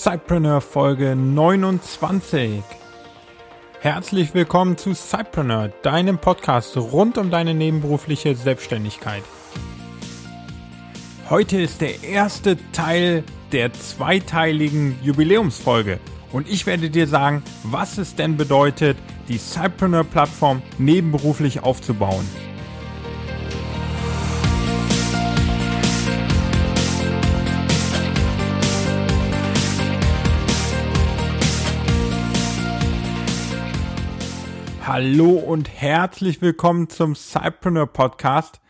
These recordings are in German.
Cypreneur Folge 29. Herzlich willkommen zu Cypreneur, deinem Podcast rund um deine nebenberufliche Selbstständigkeit. Heute ist der erste Teil der zweiteiligen Jubiläumsfolge und ich werde dir sagen, was es denn bedeutet, die Cypreneur-Plattform nebenberuflich aufzubauen. Hallo und herzlich willkommen zum Cypreneur Podcast.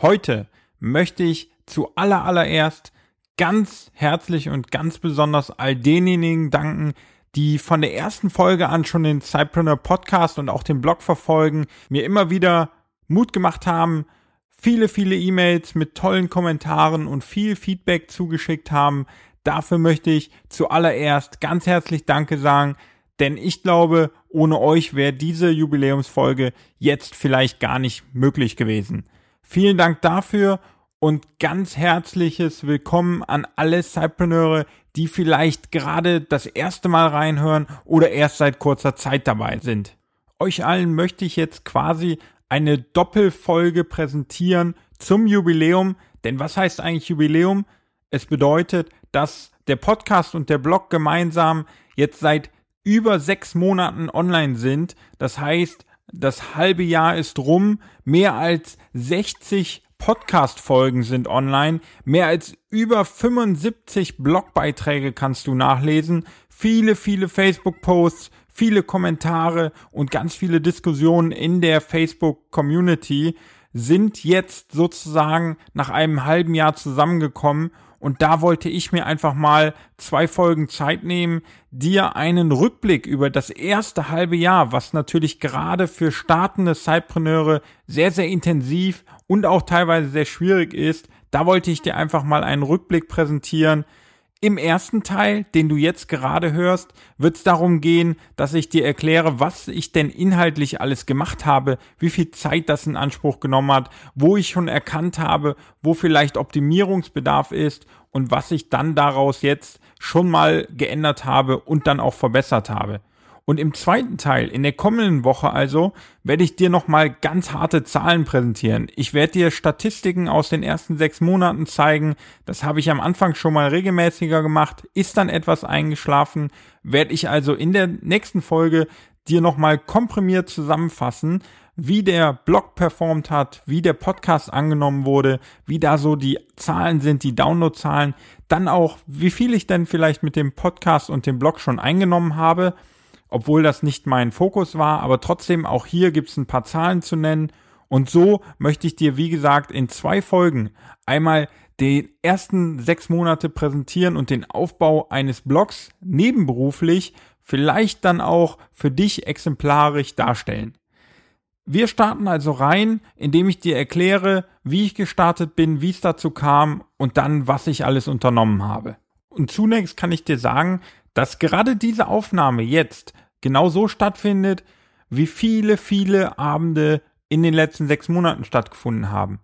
Heute möchte ich zuallererst ganz herzlich und ganz besonders all denjenigen danken, die von der ersten Folge an schon den Cypreneur Podcast und auch den Blog verfolgen, mir immer wieder Mut gemacht haben, viele, viele E-Mails mit tollen Kommentaren und viel Feedback zugeschickt haben. Dafür möchte ich zuallererst ganz herzlich Danke sagen, denn ich glaube, ohne euch wäre diese Jubiläumsfolge jetzt vielleicht gar nicht möglich gewesen. Vielen Dank dafür und ganz herzliches Willkommen an alle Cypreneure, die vielleicht gerade das erste Mal reinhören oder erst seit kurzer Zeit dabei sind. Euch allen möchte ich jetzt quasi eine Doppelfolge präsentieren zum Jubiläum, denn was heißt eigentlich Jubiläum? Es bedeutet, dass der Podcast und der Blog gemeinsam jetzt seit über sechs Monaten online sind. Das heißt, das halbe Jahr ist rum. Mehr als 60 Podcast-Folgen sind online. Mehr als über 75 Blogbeiträge kannst du nachlesen. Viele, viele Facebook-Posts, viele Kommentare und ganz viele Diskussionen in der Facebook-Community sind jetzt sozusagen nach einem halben Jahr zusammengekommen und da wollte ich mir einfach mal zwei Folgen Zeit nehmen, dir einen Rückblick über das erste halbe Jahr, was natürlich gerade für startende Sidepreneure sehr, sehr intensiv und auch teilweise sehr schwierig ist. Da wollte ich dir einfach mal einen Rückblick präsentieren, im ersten Teil, den du jetzt gerade hörst, wird es darum gehen, dass ich dir erkläre, was ich denn inhaltlich alles gemacht habe, wie viel Zeit das in Anspruch genommen hat, wo ich schon erkannt habe, wo vielleicht Optimierungsbedarf ist und was ich dann daraus jetzt schon mal geändert habe und dann auch verbessert habe. Und im zweiten Teil, in der kommenden Woche also, werde ich dir nochmal ganz harte Zahlen präsentieren. Ich werde dir Statistiken aus den ersten sechs Monaten zeigen. Das habe ich am Anfang schon mal regelmäßiger gemacht. Ist dann etwas eingeschlafen. Werde ich also in der nächsten Folge dir nochmal komprimiert zusammenfassen, wie der Blog performt hat, wie der Podcast angenommen wurde, wie da so die Zahlen sind, die Downloadzahlen, dann auch, wie viel ich denn vielleicht mit dem Podcast und dem Blog schon eingenommen habe obwohl das nicht mein Fokus war, aber trotzdem auch hier gibt es ein paar Zahlen zu nennen. Und so möchte ich dir, wie gesagt, in zwei Folgen einmal den ersten sechs Monate präsentieren und den Aufbau eines Blogs nebenberuflich vielleicht dann auch für dich exemplarisch darstellen. Wir starten also rein, indem ich dir erkläre, wie ich gestartet bin, wie es dazu kam und dann, was ich alles unternommen habe. Und zunächst kann ich dir sagen, dass gerade diese Aufnahme jetzt genau so stattfindet, wie viele, viele Abende in den letzten sechs Monaten stattgefunden haben.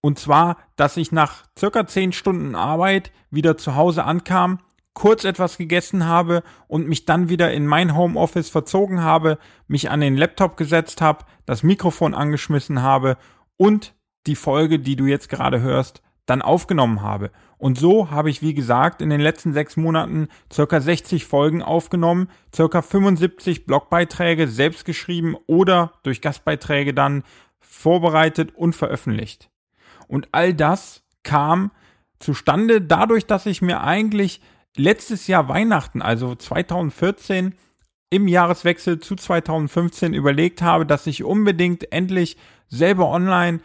Und zwar, dass ich nach circa zehn Stunden Arbeit wieder zu Hause ankam, kurz etwas gegessen habe und mich dann wieder in mein Homeoffice verzogen habe, mich an den Laptop gesetzt habe, das Mikrofon angeschmissen habe und die Folge, die du jetzt gerade hörst, dann aufgenommen habe. Und so habe ich, wie gesagt, in den letzten sechs Monaten circa 60 Folgen aufgenommen, circa 75 Blogbeiträge selbst geschrieben oder durch Gastbeiträge dann vorbereitet und veröffentlicht. Und all das kam zustande dadurch, dass ich mir eigentlich letztes Jahr Weihnachten, also 2014, im Jahreswechsel zu 2015 überlegt habe, dass ich unbedingt endlich selber online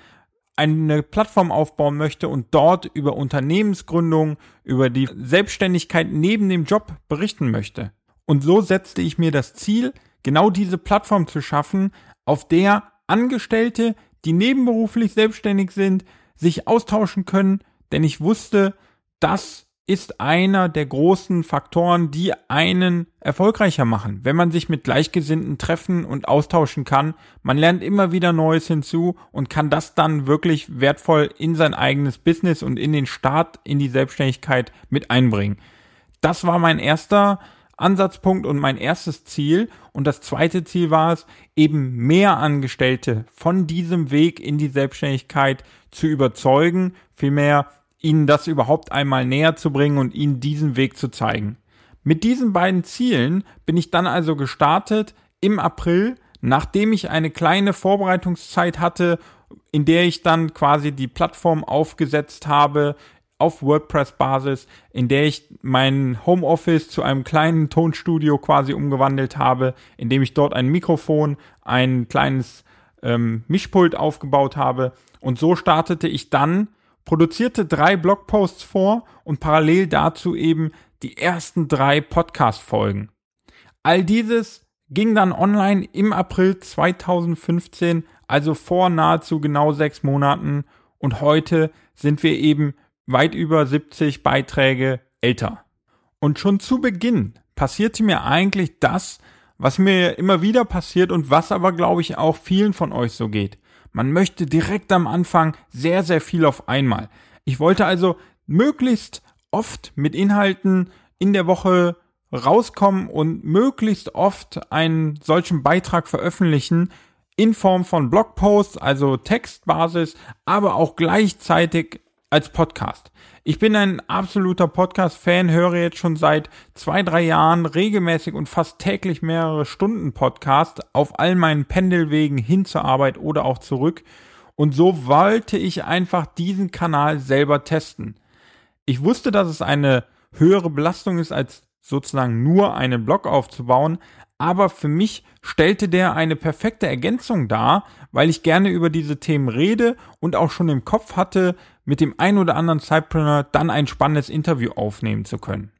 eine Plattform aufbauen möchte und dort über Unternehmensgründung, über die Selbstständigkeit neben dem Job berichten möchte. Und so setzte ich mir das Ziel, genau diese Plattform zu schaffen, auf der Angestellte, die nebenberuflich selbstständig sind, sich austauschen können, denn ich wusste, dass ist einer der großen Faktoren, die einen erfolgreicher machen. Wenn man sich mit Gleichgesinnten treffen und austauschen kann, man lernt immer wieder Neues hinzu und kann das dann wirklich wertvoll in sein eigenes Business und in den Start, in die Selbstständigkeit mit einbringen. das war mein erster Ansatzpunkt und mein erstes Ziel. Und das zweite Ziel war es, eben mehr Angestellte von diesem Weg in die Selbstständigkeit zu überzeugen, vielmehr ihnen das überhaupt einmal näher zu bringen und ihnen diesen Weg zu zeigen. Mit diesen beiden Zielen bin ich dann also gestartet im April, nachdem ich eine kleine Vorbereitungszeit hatte, in der ich dann quasi die Plattform aufgesetzt habe, auf WordPress-Basis, in der ich mein Homeoffice zu einem kleinen Tonstudio quasi umgewandelt habe, in dem ich dort ein Mikrofon, ein kleines ähm, Mischpult aufgebaut habe. Und so startete ich dann, produzierte drei Blogposts vor und parallel dazu eben die ersten drei Podcast-Folgen. All dieses ging dann online im April 2015, also vor nahezu genau sechs Monaten. Und heute sind wir eben weit über 70 Beiträge älter. Und schon zu Beginn passierte mir eigentlich das, was mir immer wieder passiert und was aber, glaube ich, auch vielen von euch so geht. Man möchte direkt am Anfang sehr, sehr viel auf einmal. Ich wollte also möglichst oft mit Inhalten in der Woche rauskommen und möglichst oft einen solchen Beitrag veröffentlichen in Form von Blogposts, also Textbasis, aber auch gleichzeitig als Podcast. Ich bin ein absoluter Podcast-Fan, höre jetzt schon seit zwei, drei Jahren regelmäßig und fast täglich mehrere Stunden Podcast auf all meinen Pendelwegen hin zur Arbeit oder auch zurück. Und so wollte ich einfach diesen Kanal selber testen. Ich wusste, dass es eine höhere Belastung ist, als sozusagen nur einen Blog aufzubauen, aber für mich stellte der eine perfekte Ergänzung dar, weil ich gerne über diese Themen rede und auch schon im Kopf hatte, mit dem ein oder anderen Sidepreneur dann ein spannendes Interview aufnehmen zu können.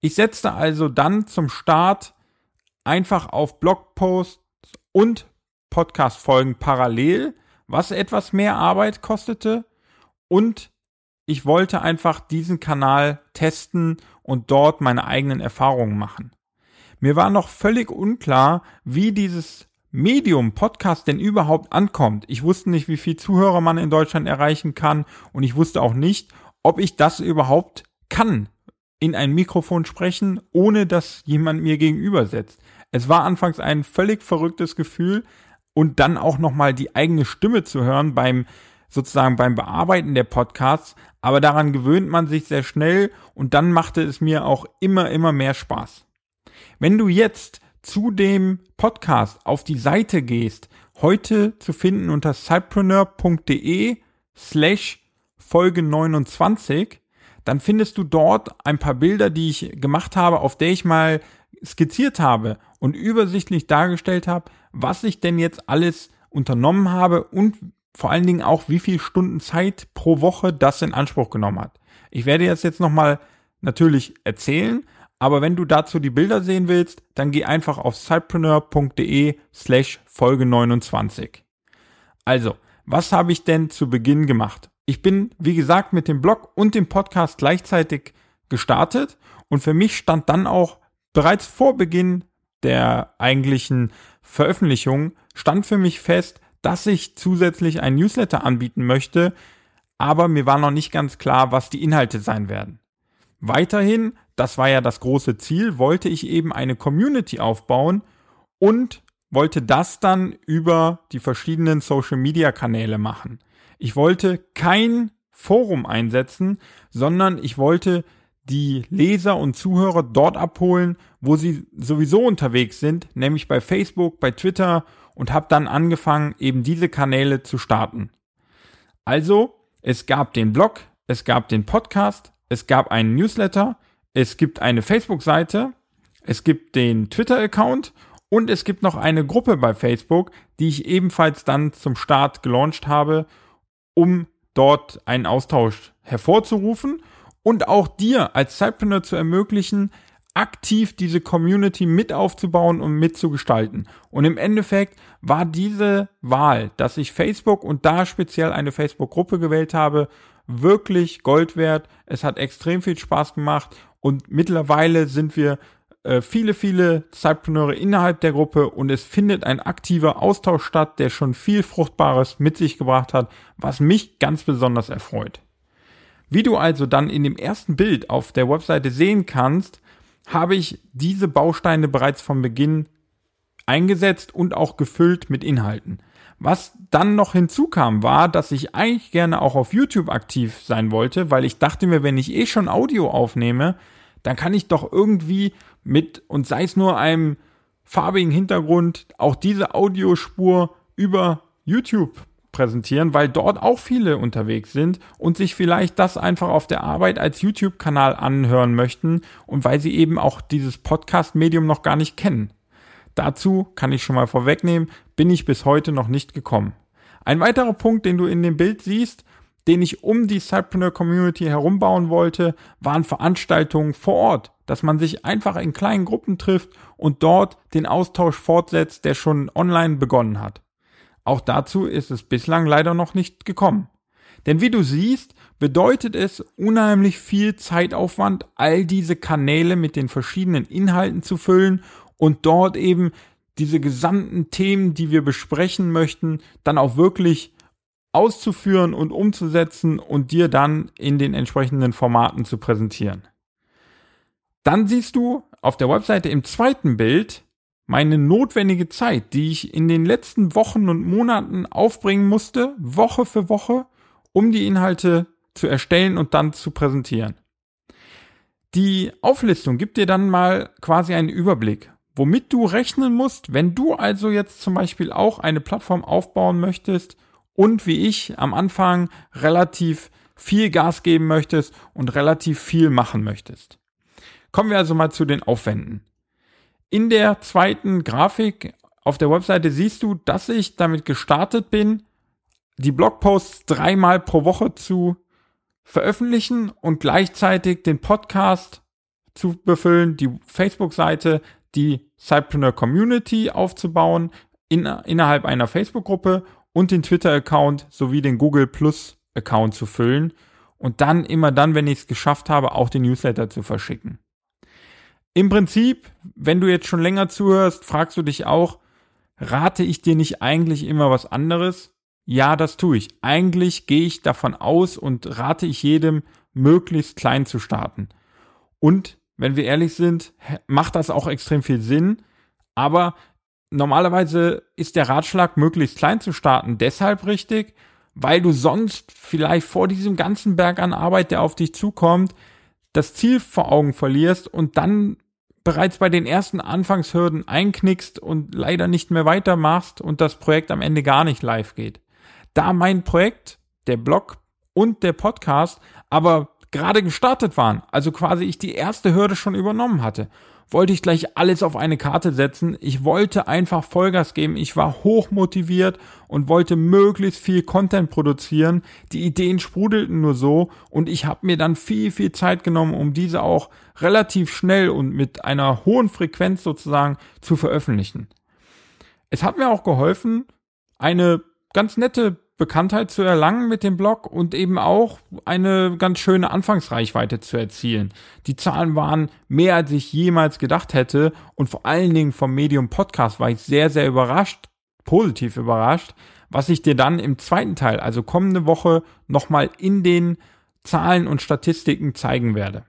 Ich setzte also dann zum Start einfach auf Blogposts und Podcast-Folgen parallel, was etwas mehr Arbeit kostete und ich wollte einfach diesen Kanal testen und dort meine eigenen Erfahrungen machen. Mir war noch völlig unklar, wie dieses Medium Podcast denn überhaupt ankommt. Ich wusste nicht, wie viel Zuhörer man in Deutschland erreichen kann und ich wusste auch nicht, ob ich das überhaupt kann, in ein Mikrofon sprechen, ohne dass jemand mir gegenüber sitzt. Es war anfangs ein völlig verrücktes Gefühl und dann auch nochmal die eigene Stimme zu hören beim sozusagen beim Bearbeiten der Podcasts, aber daran gewöhnt man sich sehr schnell und dann machte es mir auch immer, immer mehr Spaß. Wenn du jetzt zu dem Podcast auf die Seite gehst, heute zu finden unter cypreneur.de slash Folge 29, dann findest du dort ein paar Bilder, die ich gemacht habe, auf der ich mal skizziert habe und übersichtlich dargestellt habe, was ich denn jetzt alles unternommen habe und vor allen Dingen auch, wie viel Stunden Zeit pro Woche das in Anspruch genommen hat. Ich werde jetzt jetzt nochmal natürlich erzählen, aber wenn du dazu die Bilder sehen willst, dann geh einfach auf sidepreneur.de slash Folge 29. Also, was habe ich denn zu Beginn gemacht? Ich bin, wie gesagt, mit dem Blog und dem Podcast gleichzeitig gestartet und für mich stand dann auch bereits vor Beginn der eigentlichen Veröffentlichung stand für mich fest, dass ich zusätzlich ein Newsletter anbieten möchte, aber mir war noch nicht ganz klar, was die Inhalte sein werden. Weiterhin das war ja das große Ziel, wollte ich eben eine Community aufbauen und wollte das dann über die verschiedenen Social-Media-Kanäle machen. Ich wollte kein Forum einsetzen, sondern ich wollte die Leser und Zuhörer dort abholen, wo sie sowieso unterwegs sind, nämlich bei Facebook, bei Twitter und habe dann angefangen, eben diese Kanäle zu starten. Also, es gab den Blog, es gab den Podcast, es gab einen Newsletter, es gibt eine Facebook-Seite, es gibt den Twitter-Account und es gibt noch eine Gruppe bei Facebook, die ich ebenfalls dann zum Start gelauncht habe, um dort einen Austausch hervorzurufen und auch dir als Zeitpreneur zu ermöglichen, aktiv diese Community mit aufzubauen und mitzugestalten. Und im Endeffekt war diese Wahl, dass ich Facebook und da speziell eine Facebook-Gruppe gewählt habe, wirklich Gold wert. Es hat extrem viel Spaß gemacht und mittlerweile sind wir äh, viele, viele Zeitpreneure innerhalb der Gruppe und es findet ein aktiver Austausch statt, der schon viel Fruchtbares mit sich gebracht hat, was mich ganz besonders erfreut. Wie du also dann in dem ersten Bild auf der Webseite sehen kannst, habe ich diese Bausteine bereits von Beginn eingesetzt und auch gefüllt mit Inhalten. Was dann noch hinzukam, war, dass ich eigentlich gerne auch auf YouTube aktiv sein wollte, weil ich dachte mir, wenn ich eh schon Audio aufnehme, dann kann ich doch irgendwie mit, und sei es nur einem farbigen Hintergrund, auch diese Audiospur über YouTube präsentieren, weil dort auch viele unterwegs sind und sich vielleicht das einfach auf der Arbeit als YouTube-Kanal anhören möchten und weil sie eben auch dieses Podcast-Medium noch gar nicht kennen. Dazu kann ich schon mal vorwegnehmen, bin ich bis heute noch nicht gekommen. Ein weiterer Punkt, den du in dem Bild siehst, den ich um die Cypreneur Community herumbauen wollte, waren Veranstaltungen vor Ort, dass man sich einfach in kleinen Gruppen trifft und dort den Austausch fortsetzt, der schon online begonnen hat. Auch dazu ist es bislang leider noch nicht gekommen. Denn wie du siehst, bedeutet es unheimlich viel Zeitaufwand, all diese Kanäle mit den verschiedenen Inhalten zu füllen und dort eben diese gesamten Themen, die wir besprechen möchten, dann auch wirklich auszuführen und umzusetzen und dir dann in den entsprechenden Formaten zu präsentieren. Dann siehst du auf der Webseite im zweiten Bild meine notwendige Zeit, die ich in den letzten Wochen und Monaten aufbringen musste, Woche für Woche, um die Inhalte zu erstellen und dann zu präsentieren. Die Auflistung gibt dir dann mal quasi einen Überblick womit du rechnen musst, wenn du also jetzt zum Beispiel auch eine Plattform aufbauen möchtest und wie ich am Anfang relativ viel Gas geben möchtest und relativ viel machen möchtest. Kommen wir also mal zu den Aufwänden. In der zweiten Grafik auf der Webseite siehst du, dass ich damit gestartet bin, die Blogposts dreimal pro Woche zu veröffentlichen und gleichzeitig den Podcast zu befüllen, die Facebook-Seite, die Cypreneur Community aufzubauen in, innerhalb einer Facebook-Gruppe und den Twitter-Account sowie den Google Plus-Account zu füllen und dann immer dann, wenn ich es geschafft habe, auch den Newsletter zu verschicken. Im Prinzip, wenn du jetzt schon länger zuhörst, fragst du dich auch, rate ich dir nicht eigentlich immer was anderes? Ja, das tue ich. Eigentlich gehe ich davon aus und rate ich jedem, möglichst klein zu starten. Und wenn wir ehrlich sind, macht das auch extrem viel Sinn. Aber normalerweise ist der Ratschlag, möglichst klein zu starten, deshalb richtig, weil du sonst vielleicht vor diesem ganzen Berg an Arbeit, der auf dich zukommt, das Ziel vor Augen verlierst und dann bereits bei den ersten Anfangshürden einknickst und leider nicht mehr weitermachst und das Projekt am Ende gar nicht live geht. Da mein Projekt, der Blog und der Podcast aber gerade gestartet waren, also quasi ich die erste Hürde schon übernommen hatte, wollte ich gleich alles auf eine Karte setzen. Ich wollte einfach Vollgas geben. Ich war hoch motiviert und wollte möglichst viel Content produzieren. Die Ideen sprudelten nur so und ich habe mir dann viel, viel Zeit genommen, um diese auch relativ schnell und mit einer hohen Frequenz sozusagen zu veröffentlichen. Es hat mir auch geholfen, eine ganz nette Bekanntheit zu erlangen mit dem Blog und eben auch eine ganz schöne Anfangsreichweite zu erzielen. Die Zahlen waren mehr, als ich jemals gedacht hätte und vor allen Dingen vom Medium Podcast war ich sehr, sehr überrascht, positiv überrascht, was ich dir dann im zweiten Teil, also kommende Woche, nochmal in den Zahlen und Statistiken zeigen werde.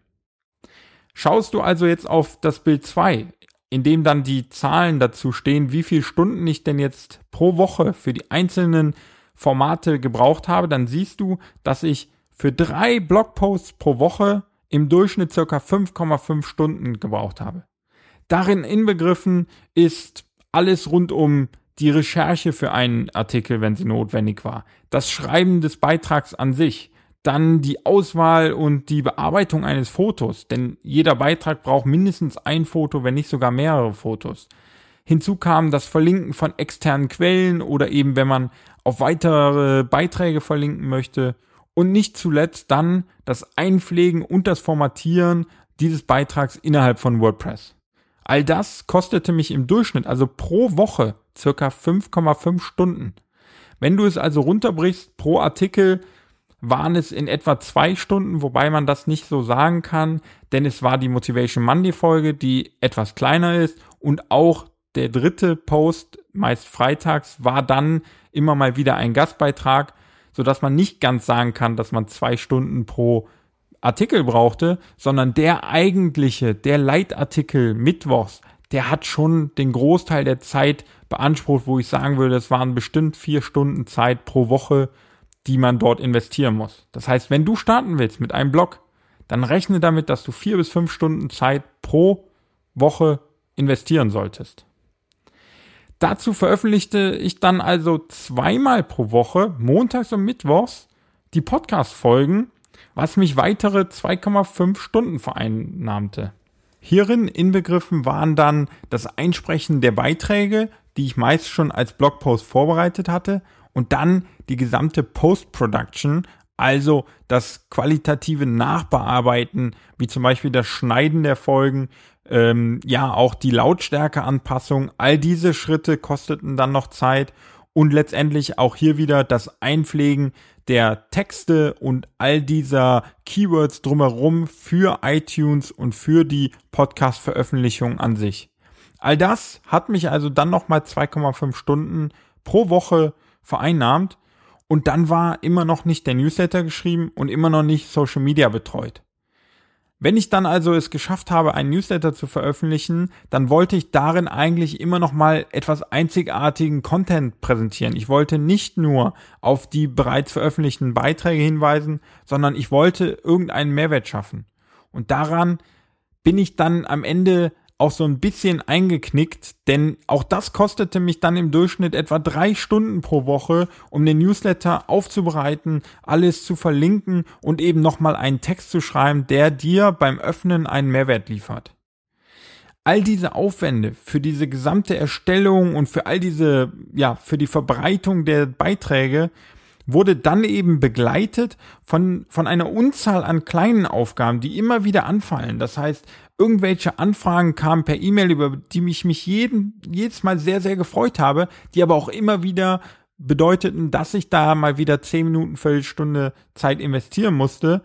Schaust du also jetzt auf das Bild 2, in dem dann die Zahlen dazu stehen, wie viele Stunden ich denn jetzt pro Woche für die einzelnen Formate gebraucht habe, dann siehst du, dass ich für drei Blogposts pro Woche im Durchschnitt circa 5,5 Stunden gebraucht habe. Darin inbegriffen ist alles rund um die Recherche für einen Artikel, wenn sie notwendig war, das Schreiben des Beitrags an sich, dann die Auswahl und die Bearbeitung eines Fotos, denn jeder Beitrag braucht mindestens ein Foto, wenn nicht sogar mehrere Fotos. Hinzu kam das Verlinken von externen Quellen oder eben, wenn man auf weitere Beiträge verlinken möchte und nicht zuletzt dann das Einpflegen und das Formatieren dieses Beitrags innerhalb von WordPress. All das kostete mich im Durchschnitt, also pro Woche, circa 5,5 Stunden. Wenn du es also runterbrichst pro Artikel, waren es in etwa zwei Stunden, wobei man das nicht so sagen kann, denn es war die Motivation Monday Folge, die etwas kleiner ist und auch der dritte Post, meist freitags, war dann immer mal wieder ein Gastbeitrag. sodass man nicht ganz sagen kann, dass man zwei Stunden pro Artikel brauchte, sondern der eigentliche, der Leitartikel Mittwochs, der hat schon den Großteil der Zeit beansprucht, wo ich sagen würde, es waren bestimmt vier Stunden Zeit pro Woche, die man dort investieren muss. Das heißt, wenn du starten willst mit einem Blog, dann rechne damit, dass du vier bis fünf Stunden Zeit pro Woche investieren solltest. Dazu veröffentlichte ich dann also zweimal pro Woche, montags und mittwochs, die Podcast-Folgen, was mich weitere 2,5 Stunden vereinnahmte. Hierin inbegriffen waren dann das Einsprechen der Beiträge, die ich meist schon als Blogpost vorbereitet hatte, und dann die gesamte Post-Production, also das qualitative Nachbearbeiten, wie zum Beispiel das Schneiden der Folgen, ähm, ja auch die Lautstärkeanpassung, all diese Schritte kosteten dann noch Zeit und letztendlich auch hier wieder das Einpflegen der Texte und all dieser Keywords drumherum für iTunes und für die Podcast-Veröffentlichung an sich. All das hat mich also dann nochmal 2,5 Stunden pro Woche vereinnahmt und dann war immer noch nicht der Newsletter geschrieben und immer noch nicht Social Media betreut. Wenn ich dann also es geschafft habe, einen Newsletter zu veröffentlichen, dann wollte ich darin eigentlich immer noch mal etwas einzigartigen Content präsentieren. Ich wollte nicht nur auf die bereits veröffentlichten Beiträge hinweisen, sondern ich wollte irgendeinen Mehrwert schaffen. Und daran bin ich dann am Ende auch so ein bisschen eingeknickt, denn auch das kostete mich dann im Durchschnitt etwa drei Stunden pro Woche, um den Newsletter aufzubereiten, alles zu verlinken und eben nochmal einen Text zu schreiben, der dir beim Öffnen einen Mehrwert liefert. All diese Aufwände für diese gesamte Erstellung und für all diese, ja, für die Verbreitung der Beiträge wurde dann eben begleitet von, von einer Unzahl an kleinen Aufgaben, die immer wieder anfallen. Das heißt, irgendwelche Anfragen kamen per E-Mail, über die ich mich jeden, jedes Mal sehr, sehr gefreut habe, die aber auch immer wieder bedeuteten, dass ich da mal wieder zehn Minuten, Viertelstunde Zeit investieren musste.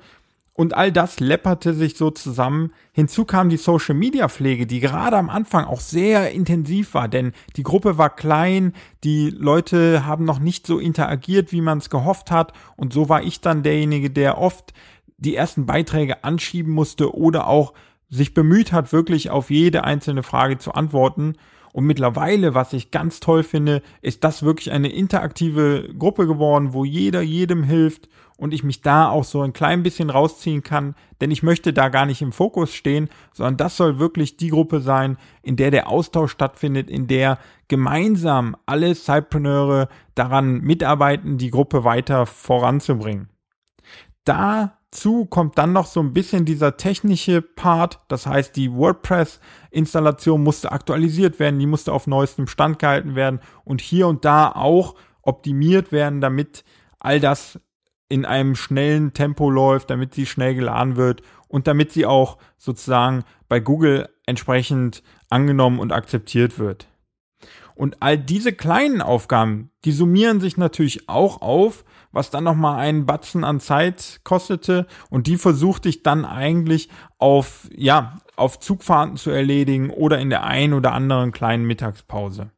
Und all das läpperte sich so zusammen. Hinzu kam die Social Media Pflege, die gerade am Anfang auch sehr intensiv war, denn die Gruppe war klein, die Leute haben noch nicht so interagiert, wie man es gehofft hat. Und so war ich dann derjenige, der oft die ersten Beiträge anschieben musste oder auch sich bemüht hat, wirklich auf jede einzelne Frage zu antworten. Und mittlerweile, was ich ganz toll finde, ist das wirklich eine interaktive Gruppe geworden, wo jeder jedem hilft und ich mich da auch so ein klein bisschen rausziehen kann, denn ich möchte da gar nicht im Fokus stehen, sondern das soll wirklich die Gruppe sein, in der der Austausch stattfindet, in der gemeinsam alle Cypreneure daran mitarbeiten, die Gruppe weiter voranzubringen. Da Dazu kommt dann noch so ein bisschen dieser technische Part, das heißt, die WordPress-Installation musste aktualisiert werden, die musste auf neuestem Stand gehalten werden und hier und da auch optimiert werden, damit all das in einem schnellen Tempo läuft, damit sie schnell geladen wird und damit sie auch sozusagen bei Google entsprechend angenommen und akzeptiert wird. Und all diese kleinen Aufgaben, die summieren sich natürlich auch auf, was dann nochmal einen Batzen an Zeit kostete. Und die versuchte ich dann eigentlich auf, ja, auf Zugfahrten zu erledigen oder in der einen oder anderen kleinen Mittagspause.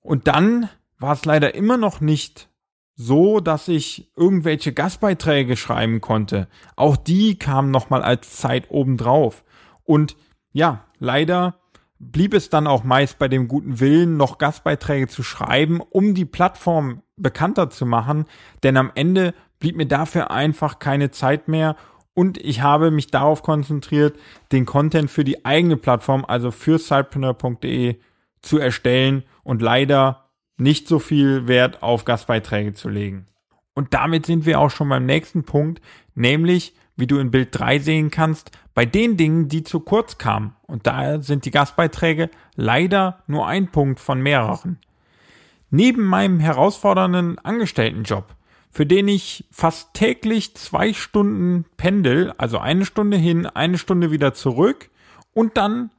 Und dann war es leider immer noch nicht so, dass ich irgendwelche Gastbeiträge schreiben konnte. Auch die kamen nochmal als Zeit obendrauf. Und ja, leider blieb es dann auch meist bei dem guten Willen, noch Gastbeiträge zu schreiben, um die Plattform bekannter zu machen, denn am Ende blieb mir dafür einfach keine Zeit mehr und ich habe mich darauf konzentriert, den Content für die eigene Plattform, also für sidepreneur.de zu erstellen und leider nicht so viel Wert auf Gastbeiträge zu legen. Und damit sind wir auch schon beim nächsten Punkt, nämlich wie du in Bild 3 sehen kannst, bei den Dingen, die zu kurz kamen. Und daher sind die Gastbeiträge leider nur ein Punkt von mehreren. Neben meinem herausfordernden Angestelltenjob, für den ich fast täglich zwei Stunden pendel, also eine Stunde hin, eine Stunde wieder zurück und dann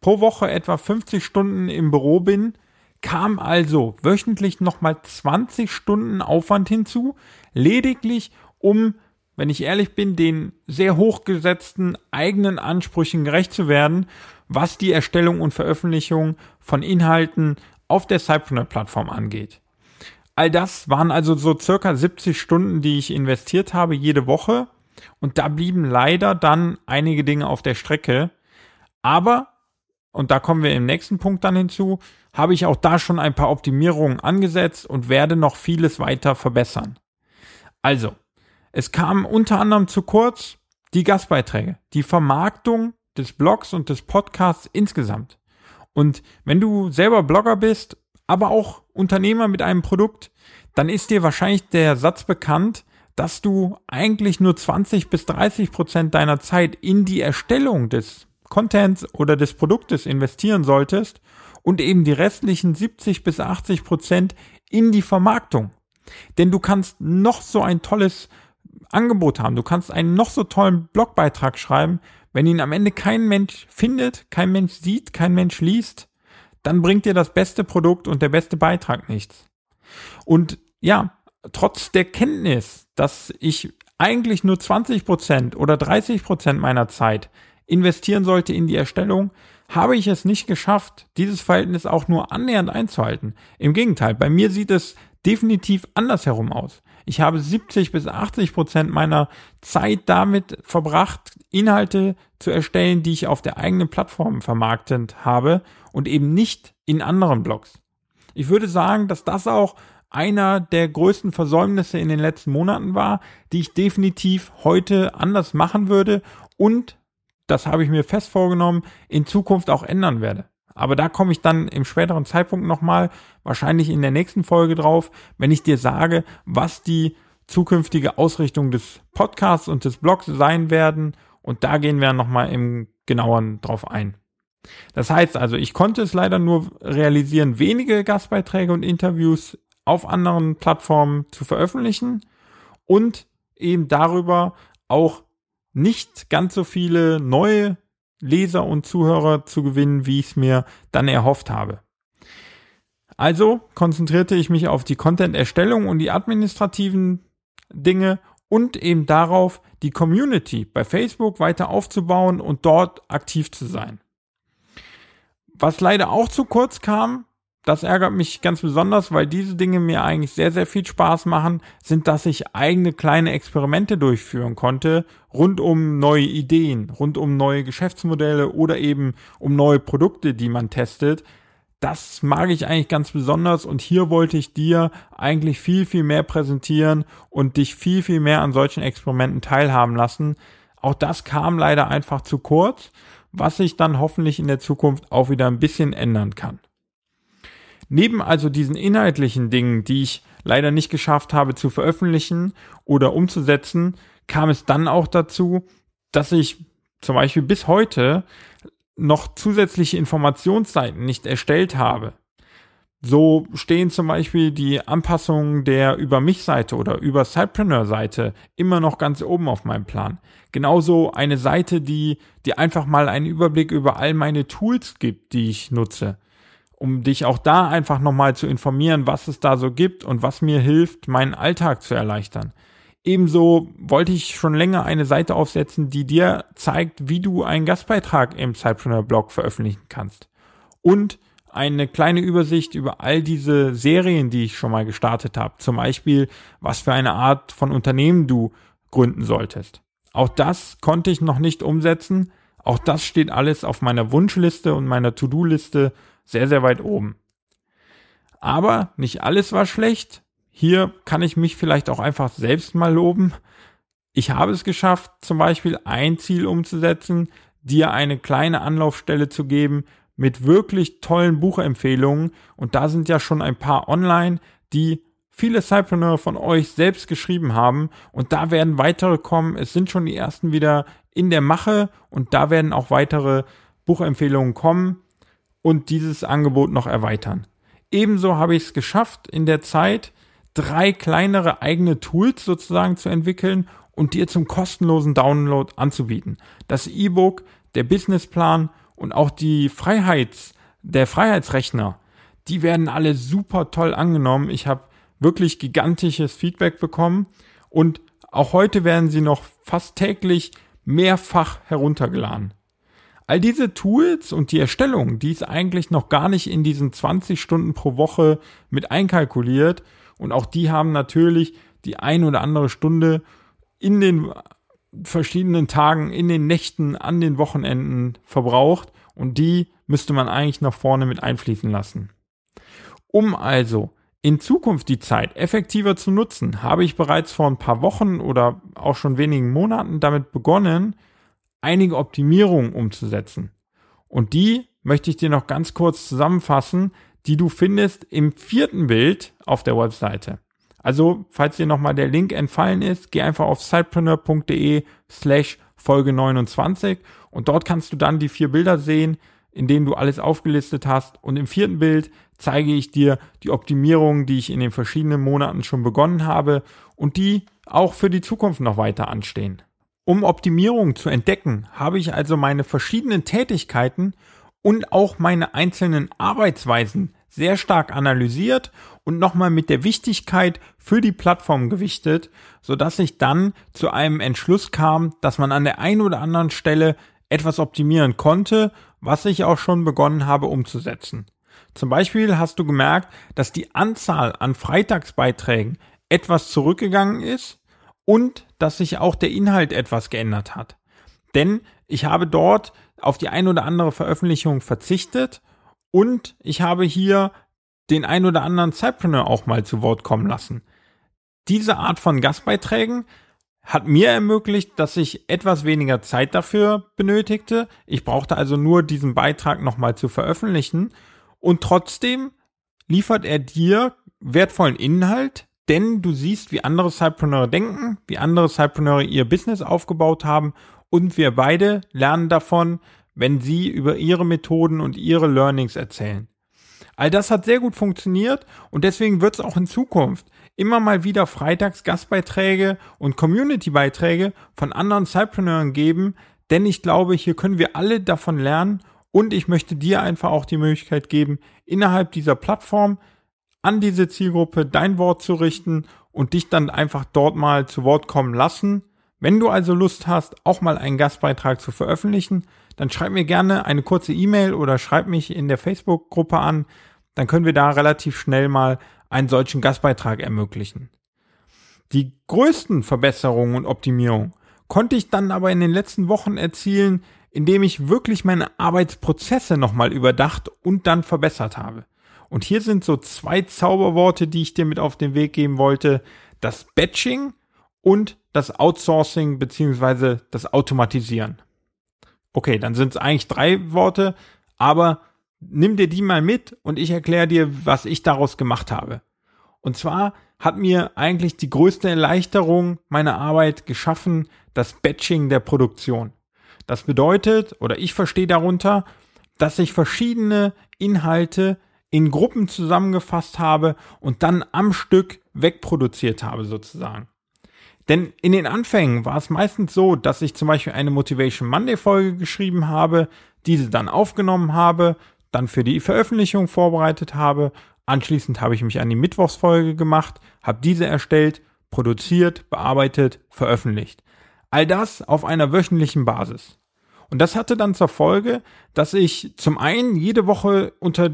pro Woche etwa 50 Stunden im Büro bin, kam also wöchentlich nochmal 20 Stunden Aufwand hinzu, lediglich um wenn ich ehrlich bin, den sehr hochgesetzten eigenen Ansprüchen gerecht zu werden, was die Erstellung und Veröffentlichung von Inhalten auf der Cypreneur-Plattform angeht. all das waren also so circa 70 Stunden, die ich investiert habe jede Woche. Und da blieben leider dann einige Dinge auf der Strecke. Aber, und da kommen wir im nächsten Punkt dann hinzu, habe ich auch da schon ein paar Optimierungen angesetzt und werde noch vieles weiter verbessern. Also, es kam unter anderem zu kurz die Gastbeiträge, die Vermarktung des Blogs und des Podcasts insgesamt. Und wenn du selber Blogger bist, aber auch Unternehmer mit einem Produkt, dann ist dir wahrscheinlich der Satz bekannt, dass du eigentlich nur 20 bis 30 Prozent deiner Zeit in die Erstellung des Contents oder des Produktes investieren solltest und eben die restlichen 70 bis 80 Prozent in die Vermarktung. Denn du kannst noch so ein tolles Angebot haben, du kannst einen noch so tollen Blogbeitrag schreiben, wenn ihn am Ende kein Mensch findet, kein Mensch sieht, kein Mensch liest, dann bringt dir das beste Produkt und der beste Beitrag nichts. Und ja, trotz der Kenntnis, dass ich eigentlich nur 20 Prozent oder 30 Prozent meiner Zeit investieren sollte in die Erstellung, habe ich es nicht geschafft, dieses Verhältnis auch nur annähernd einzuhalten. Im Gegenteil, bei mir sieht es definitiv andersherum aus. Ich habe 70 bis 80 Prozent meiner Zeit damit verbracht, Inhalte zu erstellen, die ich auf der eigenen Plattform vermarktet habe und eben nicht in anderen Blogs. Ich würde sagen, dass das auch einer der größten Versäumnisse in den letzten Monaten war, die ich definitiv heute anders machen würde und, das habe ich mir fest vorgenommen, in Zukunft auch ändern werde. Aber da komme ich dann im späteren Zeitpunkt nochmal, wahrscheinlich in der nächsten Folge drauf, wenn ich dir sage, was die zukünftige Ausrichtung des Podcasts und des Blogs sein werden. Und da gehen wir nochmal im genaueren drauf ein. Das heißt also, ich konnte es leider nur realisieren, wenige Gastbeiträge und Interviews auf anderen Plattformen zu veröffentlichen und eben darüber auch nicht ganz so viele neue Leser und Zuhörer zu gewinnen, wie ich es mir dann erhofft habe. Also konzentrierte ich mich auf die Content-Erstellung und die administrativen Dinge und eben darauf, die Community bei Facebook weiter aufzubauen und dort aktiv zu sein. Was leider auch zu kurz kam, das ärgert mich ganz besonders, weil diese Dinge mir eigentlich sehr, sehr viel Spaß machen, sind, dass ich eigene kleine Experimente durchführen konnte, rund um neue Ideen, rund um neue Geschäftsmodelle oder eben um neue Produkte, die man testet. Das mag ich eigentlich ganz besonders und hier wollte ich dir eigentlich viel, viel mehr präsentieren und dich viel, viel mehr an solchen Experimenten teilhaben lassen. Auch das kam leider einfach zu kurz, was sich dann hoffentlich in der Zukunft auch wieder ein bisschen ändern kann. Neben also diesen inhaltlichen Dingen, die ich leider nicht geschafft habe zu veröffentlichen oder umzusetzen, kam es dann auch dazu, dass ich zum Beispiel bis heute noch zusätzliche Informationsseiten nicht erstellt habe. So stehen zum Beispiel die Anpassungen der Über mich Seite oder Über Sidepreneur Seite immer noch ganz oben auf meinem Plan. Genauso eine Seite, die, die einfach mal einen Überblick über all meine Tools gibt, die ich nutze um dich auch da einfach nochmal zu informieren, was es da so gibt und was mir hilft, meinen Alltag zu erleichtern. Ebenso wollte ich schon länger eine Seite aufsetzen, die dir zeigt, wie du einen Gastbeitrag im Cypreneur Blog veröffentlichen kannst. Und eine kleine Übersicht über all diese Serien, die ich schon mal gestartet habe. Zum Beispiel, was für eine Art von Unternehmen du gründen solltest. Auch das konnte ich noch nicht umsetzen. Auch das steht alles auf meiner Wunschliste und meiner To-Do-Liste sehr, sehr weit oben. Aber nicht alles war schlecht. Hier kann ich mich vielleicht auch einfach selbst mal loben. Ich habe es geschafft, zum Beispiel ein Ziel umzusetzen, dir eine kleine Anlaufstelle zu geben mit wirklich tollen Buchempfehlungen. Und da sind ja schon ein paar online, die viele Cypreneur von euch selbst geschrieben haben. Und da werden weitere kommen. Es sind schon die ersten wieder in der Mache und da werden auch weitere Buchempfehlungen kommen und dieses Angebot noch erweitern. Ebenso habe ich es geschafft, in der Zeit drei kleinere eigene Tools sozusagen zu entwickeln und dir zum kostenlosen Download anzubieten. Das E-Book, der Businessplan und auch die Freiheits, der Freiheitsrechner, die werden alle super toll angenommen. Ich habe wirklich gigantisches Feedback bekommen und auch heute werden sie noch fast täglich mehrfach heruntergeladen. All diese Tools und die Erstellung, die ist eigentlich noch gar nicht in diesen 20 Stunden pro Woche mit einkalkuliert und auch die haben natürlich die ein oder andere Stunde in den verschiedenen Tagen, in den Nächten, an den Wochenenden verbraucht und die müsste man eigentlich nach vorne mit einfließen lassen. Um also in Zukunft die Zeit effektiver zu nutzen, habe ich bereits vor ein paar Wochen oder auch schon wenigen Monaten damit begonnen, einige Optimierungen umzusetzen. Und die möchte ich dir noch ganz kurz zusammenfassen, die du findest im vierten Bild auf der Webseite. Also, falls dir nochmal der Link entfallen ist, geh einfach auf sidepreneur.de slash Folge 29 und dort kannst du dann die vier Bilder sehen, in denen du alles aufgelistet hast. Und im vierten Bild zeige ich dir die Optimierungen, die ich in den verschiedenen Monaten schon begonnen habe und die auch für die Zukunft noch weiter anstehen. Um Optimierungen zu entdecken, habe ich also meine verschiedenen Tätigkeiten und auch meine einzelnen Arbeitsweisen sehr stark analysiert und nochmal mit der Wichtigkeit für die Plattform gewichtet, sodass ich dann zu einem Entschluss kam, dass man an der einen oder anderen Stelle etwas optimieren konnte, was ich auch schon begonnen habe umzusetzen. Zum Beispiel hast du gemerkt, dass die Anzahl an Freitagsbeiträgen etwas zurückgegangen ist und dass sich auch der Inhalt etwas geändert hat. Denn ich habe dort auf die ein oder andere Veröffentlichung verzichtet und ich habe hier den ein oder anderen Zeitpreneur auch mal zu Wort kommen lassen. Diese Art von Gastbeiträgen hat mir ermöglicht, dass ich etwas weniger Zeit dafür benötigte. Ich brauchte also nur diesen Beitrag nochmal zu veröffentlichen und trotzdem liefert er dir wertvollen Inhalt, denn du siehst, wie andere Cypreneure denken, wie andere Cypreneure ihr Business aufgebaut haben. Und wir beide lernen davon, wenn sie über ihre Methoden und ihre Learnings erzählen. All das hat sehr gut funktioniert und deswegen wird es auch in Zukunft immer mal wieder freitags Gastbeiträge und Community-Beiträge von anderen Cypreneuren geben, denn ich glaube, hier können wir alle davon lernen. Und ich möchte dir einfach auch die Möglichkeit geben, innerhalb dieser Plattform an diese Zielgruppe dein Wort zu richten und dich dann einfach dort mal zu Wort kommen lassen. Wenn du also Lust hast, auch mal einen Gastbeitrag zu veröffentlichen, dann schreib mir gerne eine kurze E-Mail oder schreib mich in der Facebook-Gruppe an. Dann können wir da relativ schnell mal einen solchen Gastbeitrag ermöglichen. Die größten Verbesserungen und Optimierungen konnte ich dann aber in den letzten Wochen erzielen, indem ich wirklich meine Arbeitsprozesse nochmal überdacht und dann verbessert habe. Und hier sind so zwei Zauberworte, die ich dir mit auf den Weg geben wollte. Das Batching und das Outsourcing beziehungsweise das Automatisieren. Okay, dann sind es eigentlich drei Worte, aber nimm dir die mal mit und ich erkläre dir, was ich daraus gemacht habe. Und zwar hat mir eigentlich die größte Erleichterung meiner Arbeit geschaffen, das Batching der Produktion. Das bedeutet, oder ich verstehe darunter, dass ich verschiedene Inhalte in Gruppen zusammengefasst habe und dann am Stück wegproduziert habe sozusagen. Denn in den Anfängen war es meistens so, dass ich zum Beispiel eine Motivation Monday Folge geschrieben habe, diese dann aufgenommen habe, dann für die Veröffentlichung vorbereitet habe. Anschließend habe ich mich an die Mittwochsfolge gemacht, habe diese erstellt, produziert, bearbeitet, veröffentlicht. All das auf einer wöchentlichen Basis. Und das hatte dann zur Folge, dass ich zum einen jede Woche unter,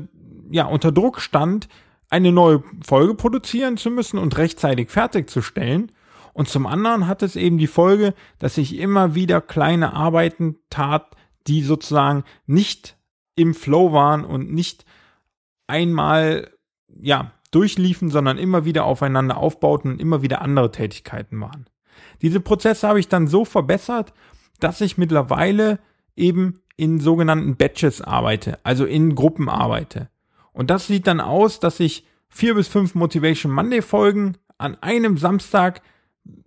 ja, unter Druck stand, eine neue Folge produzieren zu müssen und rechtzeitig fertigzustellen und zum anderen hat es eben die Folge, dass ich immer wieder kleine Arbeiten tat, die sozusagen nicht im Flow waren und nicht einmal, ja, durchliefen, sondern immer wieder aufeinander aufbauten und immer wieder andere Tätigkeiten waren. Diese Prozesse habe ich dann so verbessert, dass ich mittlerweile eben in sogenannten Batches arbeite, also in Gruppen arbeite. Und das sieht dann aus, dass ich vier bis fünf Motivation Monday Folgen an einem Samstag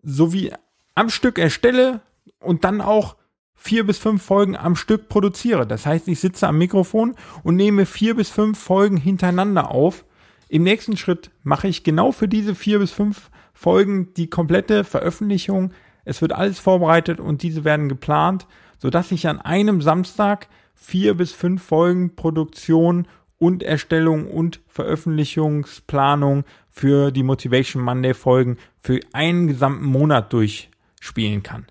sowie am Stück erstelle und dann auch vier bis fünf Folgen am Stück produziere. Das heißt, ich sitze am Mikrofon und nehme vier bis fünf Folgen hintereinander auf. Im nächsten Schritt mache ich genau für diese vier bis fünf Folgen die komplette Veröffentlichung. Es wird alles vorbereitet und diese werden geplant, sodass ich an einem Samstag vier bis fünf Folgen Produktion und Erstellung und Veröffentlichungsplanung für die Motivation Monday Folgen für einen gesamten Monat durchspielen kann.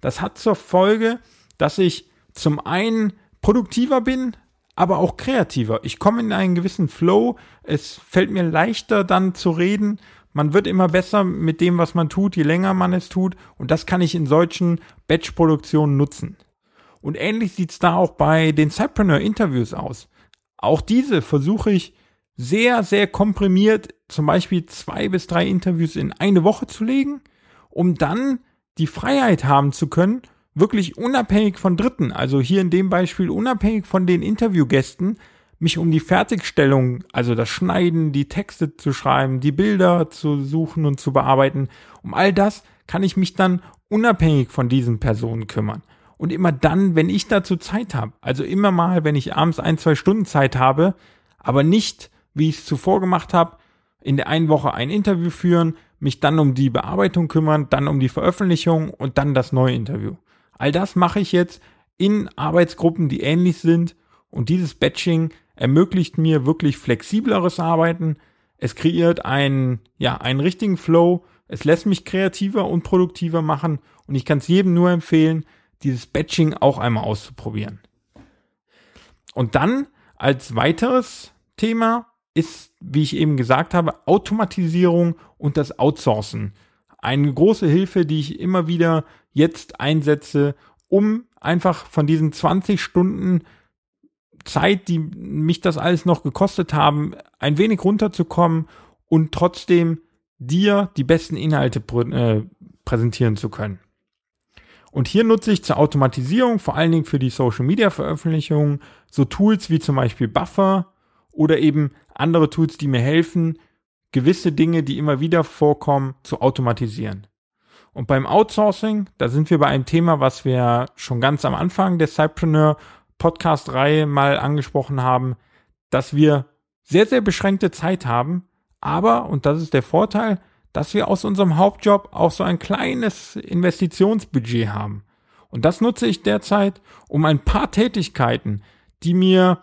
Das hat zur Folge, dass ich zum einen produktiver bin, aber auch kreativer. Ich komme in einen gewissen Flow. Es fällt mir leichter dann zu reden, man wird immer besser mit dem, was man tut, je länger man es tut. Und das kann ich in solchen Batch-Produktionen nutzen. Und ähnlich sieht's da auch bei den Cypreneur-Interviews aus. Auch diese versuche ich sehr, sehr komprimiert, zum Beispiel zwei bis drei Interviews in eine Woche zu legen, um dann die Freiheit haben zu können, wirklich unabhängig von Dritten, also hier in dem Beispiel unabhängig von den Interviewgästen, mich um die Fertigstellung, also das Schneiden, die Texte zu schreiben, die Bilder zu suchen und zu bearbeiten, um all das kann ich mich dann unabhängig von diesen Personen kümmern. Und immer dann, wenn ich dazu Zeit habe, also immer mal, wenn ich abends ein, zwei Stunden Zeit habe, aber nicht, wie ich es zuvor gemacht habe, in der einen Woche ein Interview führen, mich dann um die Bearbeitung kümmern, dann um die Veröffentlichung und dann das neue Interview. All das mache ich jetzt in Arbeitsgruppen, die ähnlich sind und dieses Batching ermöglicht mir wirklich flexibleres Arbeiten. Es kreiert einen, ja, einen richtigen Flow. Es lässt mich kreativer und produktiver machen und ich kann es jedem nur empfehlen, dieses Batching auch einmal auszuprobieren. Und dann als weiteres Thema ist, wie ich eben gesagt habe, Automatisierung und das Outsourcen. Eine große Hilfe, die ich immer wieder jetzt einsetze, um einfach von diesen 20 Stunden Zeit, die mich das alles noch gekostet haben, ein wenig runterzukommen und trotzdem dir die besten Inhalte äh, präsentieren zu können. Und hier nutze ich zur Automatisierung, vor allen Dingen für die Social Media Veröffentlichungen, so Tools wie zum Beispiel Buffer oder eben andere Tools, die mir helfen, gewisse Dinge, die immer wieder vorkommen, zu automatisieren. Und beim Outsourcing, da sind wir bei einem Thema, was wir schon ganz am Anfang der Cypreneur Podcast-Reihe mal angesprochen haben, dass wir sehr, sehr beschränkte Zeit haben, aber, und das ist der Vorteil, dass wir aus unserem Hauptjob auch so ein kleines Investitionsbudget haben. Und das nutze ich derzeit, um ein paar Tätigkeiten, die mir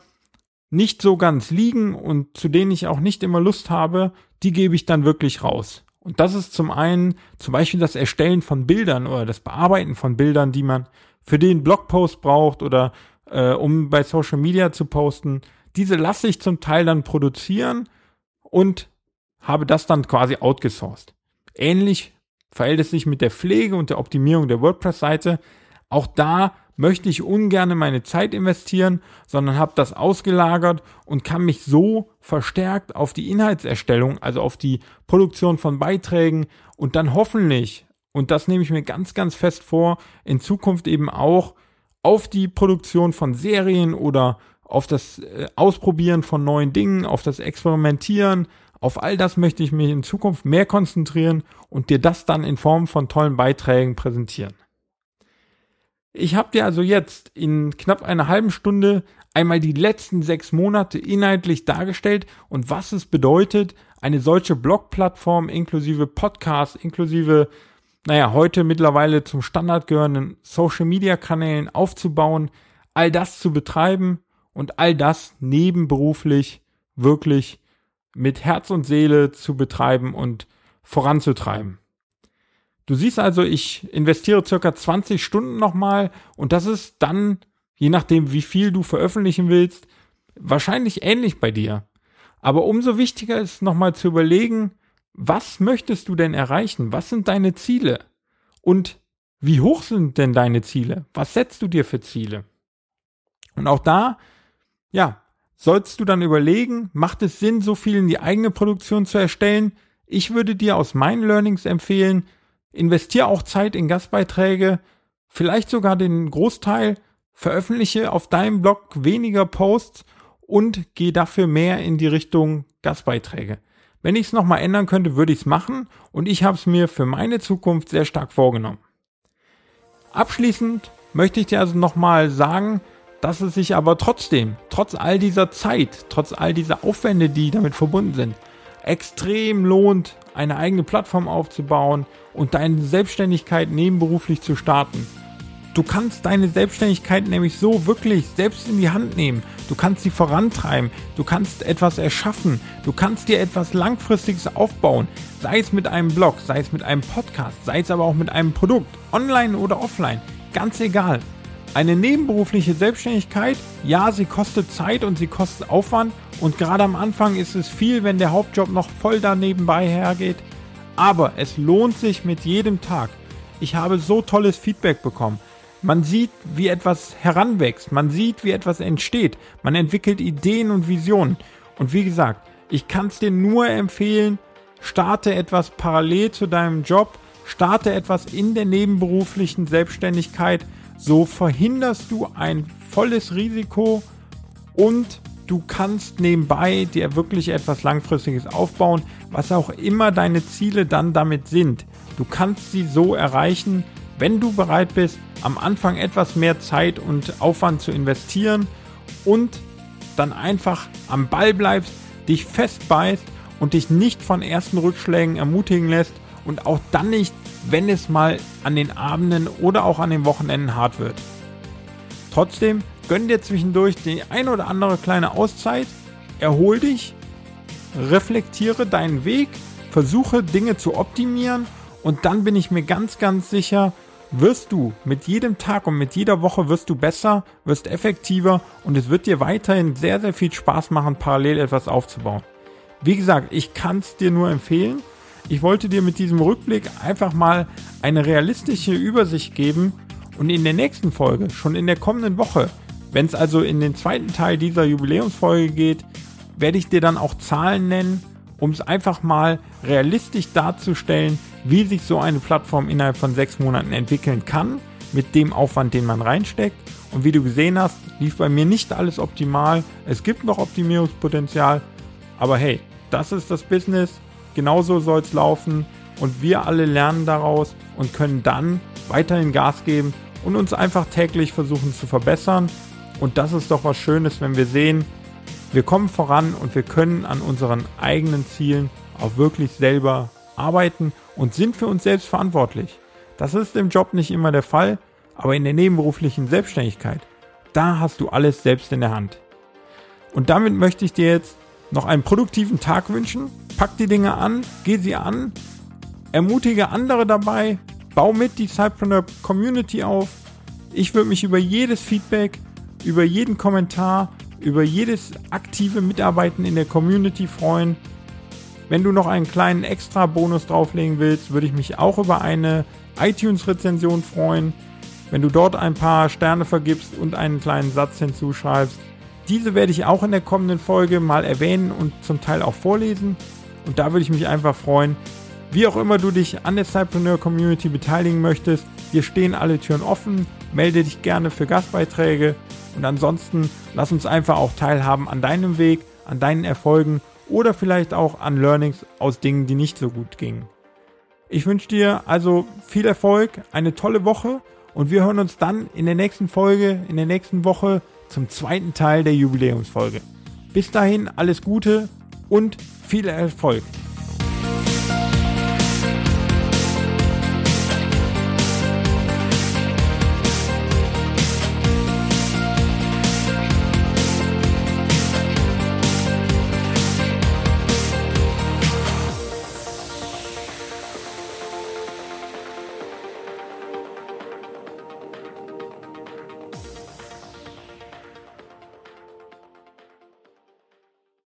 nicht so ganz liegen und zu denen ich auch nicht immer Lust habe, die gebe ich dann wirklich raus. Und das ist zum einen zum Beispiel das Erstellen von Bildern oder das Bearbeiten von Bildern, die man für den Blogpost braucht oder äh, um bei Social Media zu posten. Diese lasse ich zum Teil dann produzieren und habe das dann quasi outgesourced. Ähnlich verhält es sich mit der Pflege und der Optimierung der WordPress-Seite. Auch da möchte ich ungern meine Zeit investieren, sondern habe das ausgelagert und kann mich so verstärkt auf die Inhaltserstellung, also auf die Produktion von Beiträgen und dann hoffentlich, und das nehme ich mir ganz, ganz fest vor, in Zukunft eben auch auf die Produktion von Serien oder auf das äh, Ausprobieren von neuen Dingen, auf das Experimentieren, auf all das möchte ich mich in Zukunft mehr konzentrieren und dir das dann in Form von tollen Beiträgen präsentieren. Ich habe dir also jetzt in knapp einer halben Stunde einmal die letzten sechs Monate inhaltlich dargestellt und was es bedeutet, eine solche Blogplattform inklusive Podcast, inklusive naja, heute mittlerweile zum Standard gehörenden Social-Media-Kanälen aufzubauen, all das zu betreiben und all das nebenberuflich wirklich mit Herz und Seele zu betreiben und voranzutreiben. Du siehst also, ich investiere circa 20 Stunden nochmal und das ist dann, je nachdem wie viel du veröffentlichen willst, wahrscheinlich ähnlich bei dir. Aber umso wichtiger ist nochmal zu überlegen, was möchtest du denn erreichen? Was sind deine Ziele? Und wie hoch sind denn deine Ziele? Was setzt du dir für Ziele? Und auch da, ja, sollst du dann überlegen, macht es Sinn, so viel in die eigene Produktion zu erstellen? Ich würde dir aus meinen Learnings empfehlen, investier auch Zeit in Gastbeiträge, vielleicht sogar den Großteil, veröffentliche auf deinem Blog weniger Posts und geh dafür mehr in die Richtung Gastbeiträge. Wenn ich es nochmal ändern könnte, würde ich es machen und ich habe es mir für meine Zukunft sehr stark vorgenommen. Abschließend möchte ich dir also nochmal sagen, dass es sich aber trotzdem, trotz all dieser Zeit, trotz all dieser Aufwände, die damit verbunden sind, extrem lohnt, eine eigene Plattform aufzubauen und deine Selbstständigkeit nebenberuflich zu starten. Du kannst deine Selbstständigkeit nämlich so wirklich selbst in die Hand nehmen. Du kannst sie vorantreiben. Du kannst etwas erschaffen. Du kannst dir etwas Langfristiges aufbauen. Sei es mit einem Blog, sei es mit einem Podcast, sei es aber auch mit einem Produkt. Online oder offline. Ganz egal. Eine nebenberufliche Selbstständigkeit, ja, sie kostet Zeit und sie kostet Aufwand. Und gerade am Anfang ist es viel, wenn der Hauptjob noch voll da nebenbei hergeht. Aber es lohnt sich mit jedem Tag. Ich habe so tolles Feedback bekommen. Man sieht, wie etwas heranwächst. Man sieht, wie etwas entsteht. Man entwickelt Ideen und Visionen. Und wie gesagt, ich kann es dir nur empfehlen, starte etwas parallel zu deinem Job, starte etwas in der nebenberuflichen Selbstständigkeit. So verhinderst du ein volles Risiko und du kannst nebenbei dir wirklich etwas Langfristiges aufbauen, was auch immer deine Ziele dann damit sind. Du kannst sie so erreichen, wenn du bereit bist, am Anfang etwas mehr Zeit und Aufwand zu investieren und dann einfach am Ball bleibst, dich festbeißt und dich nicht von ersten Rückschlägen ermutigen lässt und auch dann nicht, wenn es mal an den Abenden oder auch an den Wochenenden hart wird. Trotzdem gönn dir zwischendurch die ein oder andere kleine Auszeit, erhol dich, reflektiere deinen Weg, versuche Dinge zu optimieren und dann bin ich mir ganz, ganz sicher, wirst du mit jedem Tag und mit jeder Woche wirst du besser, wirst effektiver und es wird dir weiterhin sehr, sehr viel Spaß machen, parallel etwas aufzubauen. Wie gesagt, ich kann es dir nur empfehlen. Ich wollte dir mit diesem Rückblick einfach mal eine realistische Übersicht geben und in der nächsten Folge, schon in der kommenden Woche, wenn es also in den zweiten Teil dieser Jubiläumsfolge geht, werde ich dir dann auch Zahlen nennen, um es einfach mal realistisch darzustellen, wie sich so eine Plattform innerhalb von sechs Monaten entwickeln kann, mit dem Aufwand, den man reinsteckt. Und wie du gesehen hast, lief bei mir nicht alles optimal. Es gibt noch Optimierungspotenzial. Aber hey, das ist das Business. Genauso soll es laufen. Und wir alle lernen daraus und können dann weiterhin Gas geben und uns einfach täglich versuchen zu verbessern und das ist doch was Schönes, wenn wir sehen, wir kommen voran und wir können an unseren eigenen Zielen auch wirklich selber arbeiten und sind für uns selbst verantwortlich. Das ist im Job nicht immer der Fall, aber in der nebenberuflichen Selbstständigkeit, da hast du alles selbst in der Hand. Und damit möchte ich dir jetzt noch einen produktiven Tag wünschen. Pack die Dinge an, geh sie an, ermutige andere dabei, bau mit die Cypreneur Community auf. Ich würde mich über jedes Feedback über jeden Kommentar, über jedes aktive Mitarbeiten in der Community freuen. Wenn du noch einen kleinen extra Bonus drauflegen willst, würde ich mich auch über eine iTunes-Rezension freuen. Wenn du dort ein paar Sterne vergibst und einen kleinen Satz hinzuschreibst. Diese werde ich auch in der kommenden Folge mal erwähnen und zum Teil auch vorlesen. Und da würde ich mich einfach freuen. Wie auch immer du dich an der Cypreneur Community beteiligen möchtest, dir stehen alle Türen offen. Melde dich gerne für Gastbeiträge und ansonsten lass uns einfach auch teilhaben an deinem Weg, an deinen Erfolgen oder vielleicht auch an Learnings aus Dingen, die nicht so gut gingen. Ich wünsche dir also viel Erfolg, eine tolle Woche und wir hören uns dann in der nächsten Folge, in der nächsten Woche zum zweiten Teil der Jubiläumsfolge. Bis dahin alles Gute und viel Erfolg.